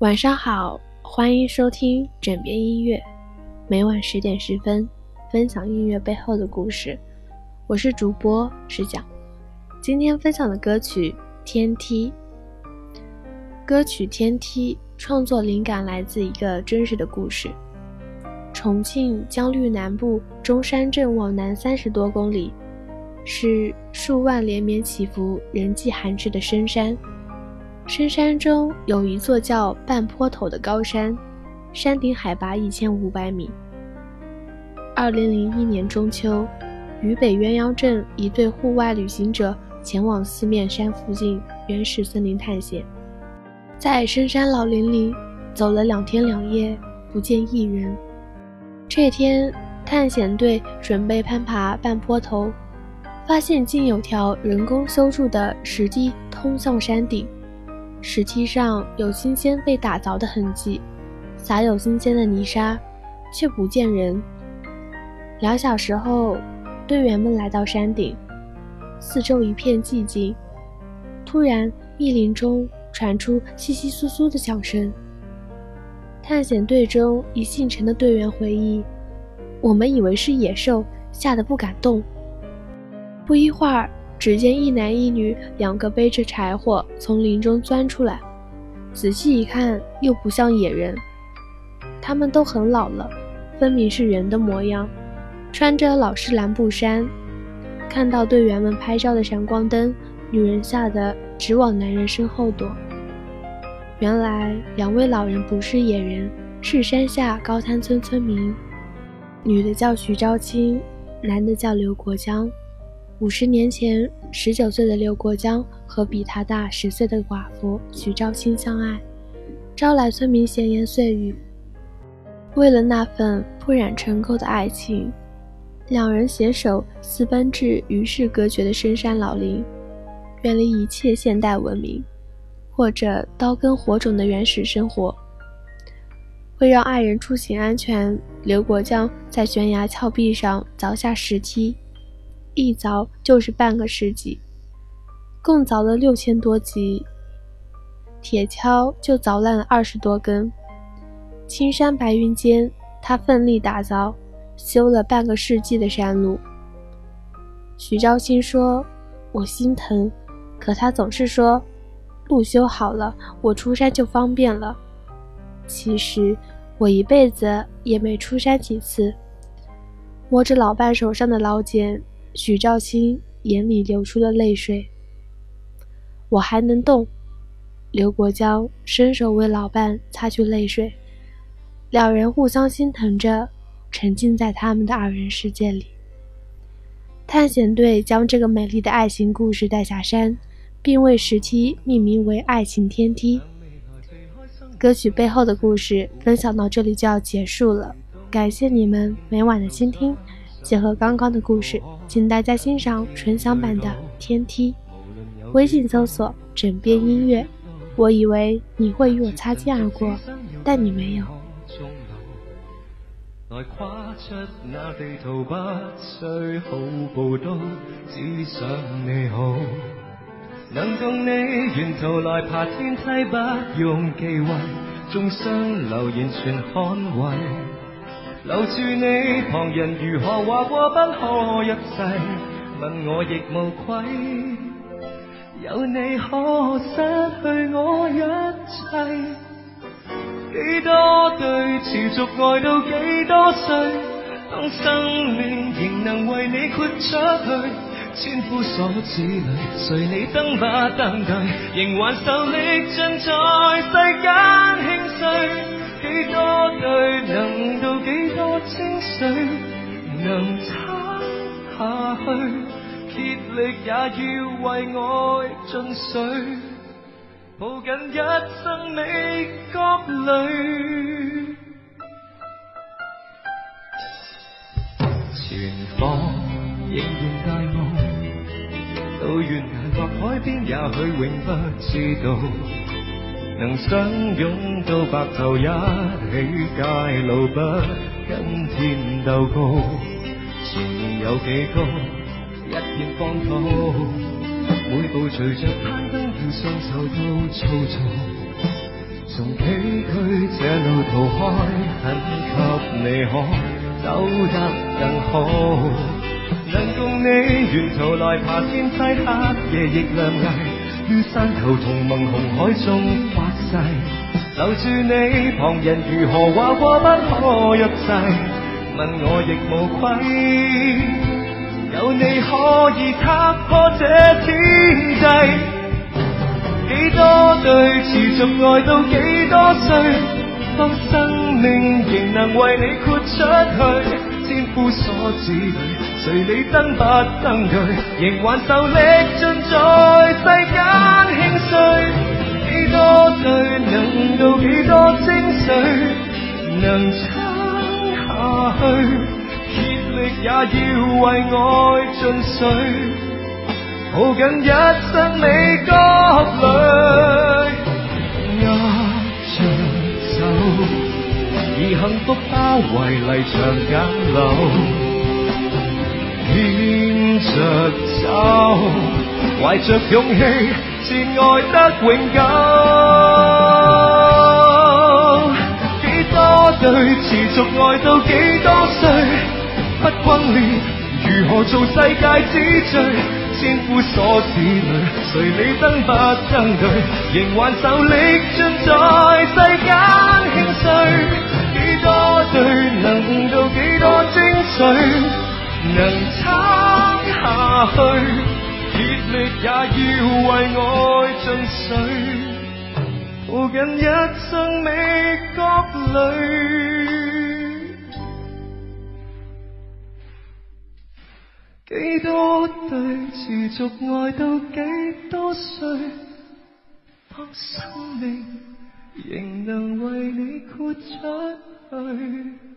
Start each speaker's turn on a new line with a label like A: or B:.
A: 晚上好，欢迎收听枕边音乐，每晚十点十分分享音乐背后的故事。我是主播石讲，今天分享的歌曲《天梯》。歌曲《天梯》创作灵感来自一个真实的故事：重庆江绿南部中山镇往南三十多公里，是数万连绵起伏、人迹罕至的深山。深山中有一座叫半坡头的高山，山顶海拔一千五百米。二零零一年中秋，渝北鸳鸯镇一对户外旅行者前往四面山附近原始森林探险，在深山老林里走了两天两夜，不见一人。这天，探险队准备攀爬半坡头，发现竟有条人工修筑的石梯通向山顶。石梯上有新鲜被打凿的痕迹，撒有新鲜的泥沙，却不见人。两小时后，队员们来到山顶，四周一片寂静。突然，密林中传出窸窸窣窣的响声。探险队中一姓陈的队员回忆：“我们以为是野兽，吓得不敢动。”不一会儿。只见一男一女两个背着柴火从林中钻出来，仔细一看又不像野人，他们都很老了，分明是人的模样，穿着老式蓝布衫。看到队员们拍照的闪光灯，女人吓得直往男人身后躲。原来两位老人不是野人，是山下高滩村村民，女的叫徐昭清，男的叫刘国江。五十年前，十九岁的刘国江和比他大十岁的寡妇徐昭清相爱，招来村民闲言碎语。为了那份不染尘垢的爱情，两人携手私奔至与世隔绝的深山老林，远离一切现代文明，过着刀耕火种的原始生活。为让爱人出行安全，刘国江在悬崖峭壁上凿下石梯。一凿就是半个世纪，共凿了六千多级，铁锹就凿烂了二十多根。青山白云间，他奋力打凿，修了半个世纪的山路。徐昭清说：“我心疼，可他总是说，路修好了，我出山就方便了。其实我一辈子也没出山几次。”摸着老伴手上的老茧。许兆清眼里流出了泪水。我还能动。刘国江伸手为老伴擦去泪水，两人互相心疼着，沉浸在他们的二人世界里。探险队将这个美丽的爱情故事带下山，并为石梯命名为“爱情天梯”。歌曲背后的故事分享到这里就要结束了，感谢你们每晚的倾听。结合刚刚的故事，请大家欣赏纯享版的《天梯》。微信搜索“枕边音乐”。我以为你会与我擦肩而过，但你没有。来跨出那地图，不需好步都，只想你好。能共你沿途来爬天梯，不用忌讳，众生留言全捍卫。留住你，旁人如何话过不可一世，问我亦无愧。有你可失去我一切。几多对持续爱到几多岁，当生命仍能为你豁出去，千夫所指里，谁你登不登对，仍还受力尽在世间几多对能到几多清水，能撑下去，竭力也要为爱尽水，抱紧一生未觉累。前方仍然大雾，到悬崖或海边，也许永不知道。能相拥到白头，一起界路，不跟天斗高。前面有几高，一片荒土，每步随着攀登。
B: 双手都粗糙，从崎岖这路途开，很给你可走得更好。能共你沿途来爬天梯，黑夜亦亮丽，于山头同盟红海中发誓，留住你，旁人如何话过不可入制，问我亦无愧。有你可以踏破这天际，几多对持续爱到几多岁，当生命仍能为你豁出去，千夫所指里，随你登不登对，仍还受力尽在世间轻碎，几多对能到几多精髓，能撑下去。竭力也要为爱尽瘁，抱紧一生美角里，以幸福包围离场简陋，牵着走，怀着勇气，是爱得永久。几多对持续爱到几多岁？不轰烈，如何做世界之最？千夫所指里，随你登不登对，仍还受力尽在世间轻碎。能撑下去，竭力也要为爱尽瘁，抱紧一生美角里。几多对持续爱到几多岁，当生命仍能为你豁出去。